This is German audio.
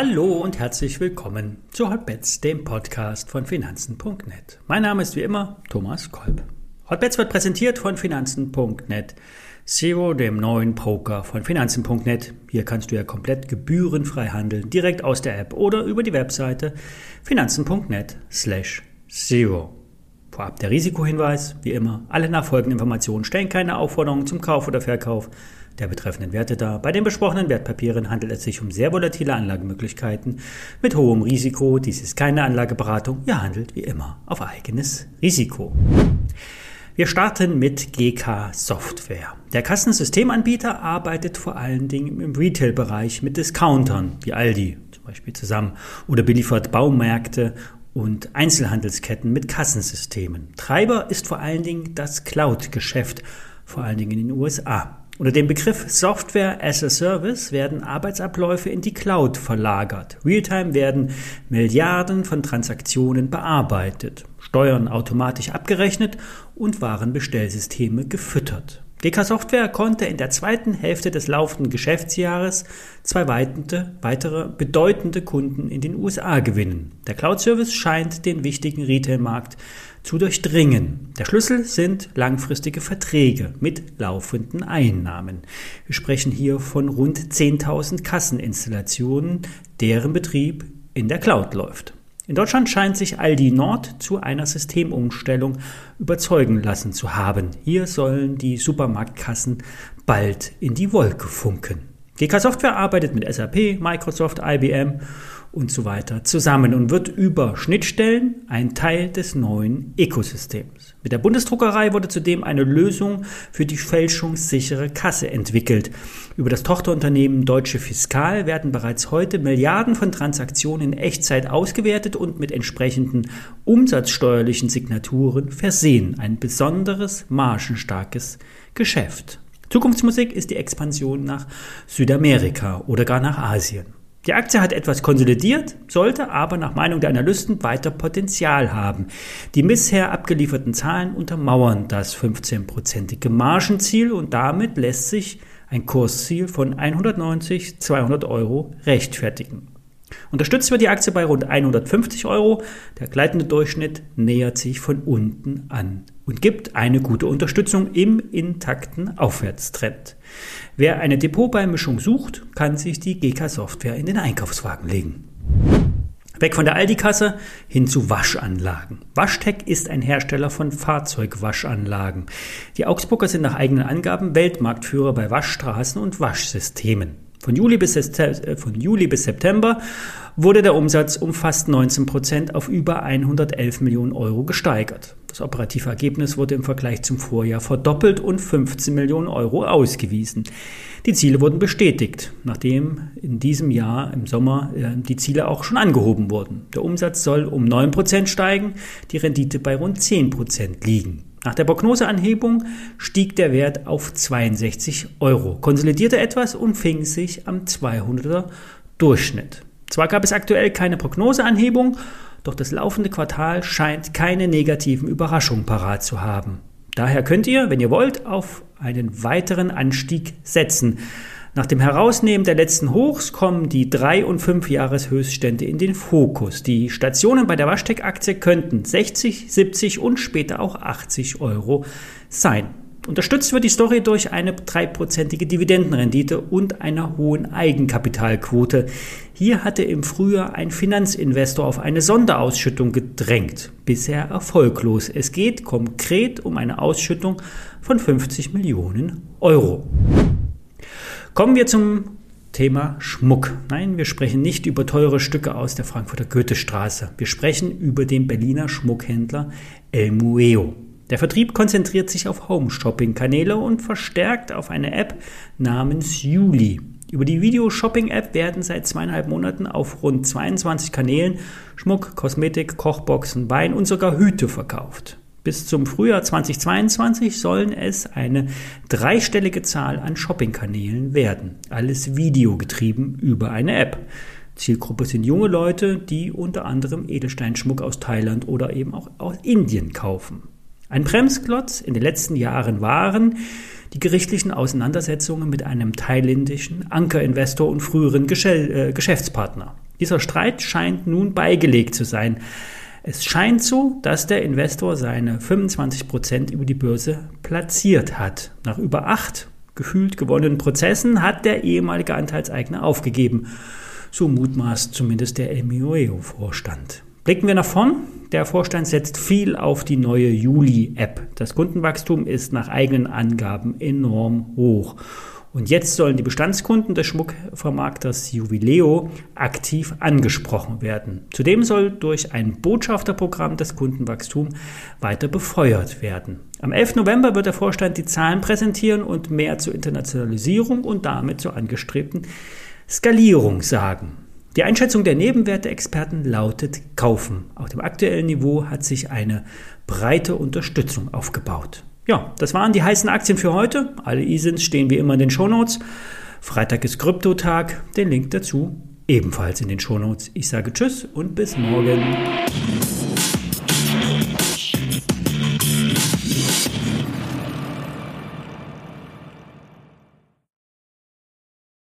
Hallo und herzlich willkommen zu Hotbets, dem Podcast von Finanzen.net. Mein Name ist wie immer Thomas Kolb. Hotbets wird präsentiert von Finanzen.net. Zero, dem neuen Poker von Finanzen.net. Hier kannst du ja komplett gebührenfrei handeln, direkt aus der App oder über die Webseite finanzen.net slash zero. Vorab der Risikohinweis, wie immer, alle nachfolgenden Informationen stellen keine Aufforderungen zum Kauf oder Verkauf der betreffenden Werte dar. Bei den besprochenen Wertpapieren handelt es sich um sehr volatile Anlagemöglichkeiten mit hohem Risiko. Dies ist keine Anlageberatung. Ihr handelt wie immer auf eigenes Risiko. Wir starten mit GK Software. Der Kassensystemanbieter arbeitet vor allen Dingen im Retail-Bereich mit Discountern wie Aldi zum Beispiel zusammen oder beliefert Baumärkte und Einzelhandelsketten mit Kassensystemen. Treiber ist vor allen Dingen das Cloud-Geschäft, vor allen Dingen in den USA. Unter dem Begriff Software as a Service werden Arbeitsabläufe in die Cloud verlagert. Realtime werden Milliarden von Transaktionen bearbeitet, Steuern automatisch abgerechnet und Warenbestellsysteme gefüttert. GK Software konnte in der zweiten Hälfte des laufenden Geschäftsjahres zwei weitere bedeutende Kunden in den USA gewinnen. Der Cloud-Service scheint den wichtigen Retail-Markt zu durchdringen. Der Schlüssel sind langfristige Verträge mit laufenden Einnahmen. Wir sprechen hier von rund 10.000 Kasseninstallationen, deren Betrieb in der Cloud läuft. In Deutschland scheint sich Aldi Nord zu einer Systemumstellung überzeugen lassen zu haben. Hier sollen die Supermarktkassen bald in die Wolke funken. GK Software arbeitet mit SAP, Microsoft, IBM und so weiter zusammen und wird über Schnittstellen ein Teil des neuen Ökosystems. Mit der Bundesdruckerei wurde zudem eine Lösung für die fälschungssichere Kasse entwickelt. Über das Tochterunternehmen Deutsche Fiskal werden bereits heute Milliarden von Transaktionen in Echtzeit ausgewertet und mit entsprechenden umsatzsteuerlichen Signaturen versehen. Ein besonderes margenstarkes Geschäft. Zukunftsmusik ist die Expansion nach Südamerika oder gar nach Asien. Die Aktie hat etwas konsolidiert, sollte aber nach Meinung der Analysten weiter Potenzial haben. Die bisher abgelieferten Zahlen untermauern das 15-prozentige Margenziel und damit lässt sich ein Kursziel von 190, 200 Euro rechtfertigen. Unterstützt wird die Aktie bei rund 150 Euro. Der gleitende Durchschnitt nähert sich von unten an und gibt eine gute Unterstützung im intakten Aufwärtstrend. Wer eine Depotbeimischung sucht, kann sich die GK Software in den Einkaufswagen legen. Weg von der Aldi-Kasse hin zu Waschanlagen. Waschtech ist ein Hersteller von Fahrzeugwaschanlagen. Die Augsburger sind nach eigenen Angaben Weltmarktführer bei Waschstraßen und Waschsystemen. Von Juli bis, äh, von Juli bis September wurde der Umsatz um fast 19 Prozent auf über 111 Millionen Euro gesteigert. Das operative Ergebnis wurde im Vergleich zum Vorjahr verdoppelt und 15 Millionen Euro ausgewiesen. Die Ziele wurden bestätigt, nachdem in diesem Jahr im Sommer äh, die Ziele auch schon angehoben wurden. Der Umsatz soll um 9 Prozent steigen, die Rendite bei rund 10 Prozent liegen. Nach der Prognoseanhebung stieg der Wert auf 62 Euro, konsolidierte etwas und fing sich am 200er Durchschnitt. Zwar gab es aktuell keine Prognoseanhebung, doch das laufende Quartal scheint keine negativen Überraschungen parat zu haben. Daher könnt ihr, wenn ihr wollt, auf einen weiteren Anstieg setzen. Nach dem Herausnehmen der letzten Hochs kommen die 3- und 5-Jahreshöchststände in den Fokus. Die Stationen bei der Washtec-Aktie könnten 60, 70 und später auch 80 Euro sein. Unterstützt wird die Story durch eine dreiprozentige Dividendenrendite und einer hohen Eigenkapitalquote. Hier hatte im Frühjahr ein Finanzinvestor auf eine Sonderausschüttung gedrängt. Bisher erfolglos. Es geht konkret um eine Ausschüttung von 50 Millionen Euro. Kommen wir zum Thema Schmuck. Nein, wir sprechen nicht über teure Stücke aus der Frankfurter Goethestraße. Wir sprechen über den Berliner Schmuckhändler El Mueo. Der Vertrieb konzentriert sich auf Home-Shopping-Kanäle und verstärkt auf eine App namens Juli. Über die Video-Shopping-App werden seit zweieinhalb Monaten auf rund 22 Kanälen Schmuck, Kosmetik, Kochboxen, Wein und sogar Hüte verkauft. Bis zum Frühjahr 2022 sollen es eine dreistellige Zahl an Shoppingkanälen werden. Alles videogetrieben über eine App. Zielgruppe sind junge Leute, die unter anderem Edelsteinschmuck aus Thailand oder eben auch aus Indien kaufen. Ein Bremsklotz in den letzten Jahren waren die gerichtlichen Auseinandersetzungen mit einem thailändischen Ankerinvestor und früheren äh, Geschäftspartner. Dieser Streit scheint nun beigelegt zu sein. Es scheint so, dass der Investor seine 25 Prozent über die Börse platziert hat. Nach über acht gefühlt gewonnenen Prozessen hat der ehemalige Anteilseigner aufgegeben. So mutmaßt zumindest der Emioeo-Vorstand. Blicken wir nach vorn. Der Vorstand setzt viel auf die neue Juli-App. Das Kundenwachstum ist nach eigenen Angaben enorm hoch. Und jetzt sollen die Bestandskunden des Schmuckvermarkters Jubileo aktiv angesprochen werden. Zudem soll durch ein Botschafterprogramm das Kundenwachstum weiter befeuert werden. Am 11. November wird der Vorstand die Zahlen präsentieren und mehr zur Internationalisierung und damit zur angestrebten Skalierung sagen. Die Einschätzung der Nebenwerteexperten lautet kaufen. Auf dem aktuellen Niveau hat sich eine breite Unterstützung aufgebaut. Ja, das waren die heißen Aktien für heute. Alle ISINs stehen wie immer in den Shownotes. Freitag ist Kryptotag. Den Link dazu ebenfalls in den Shownotes. Ich sage Tschüss und bis morgen.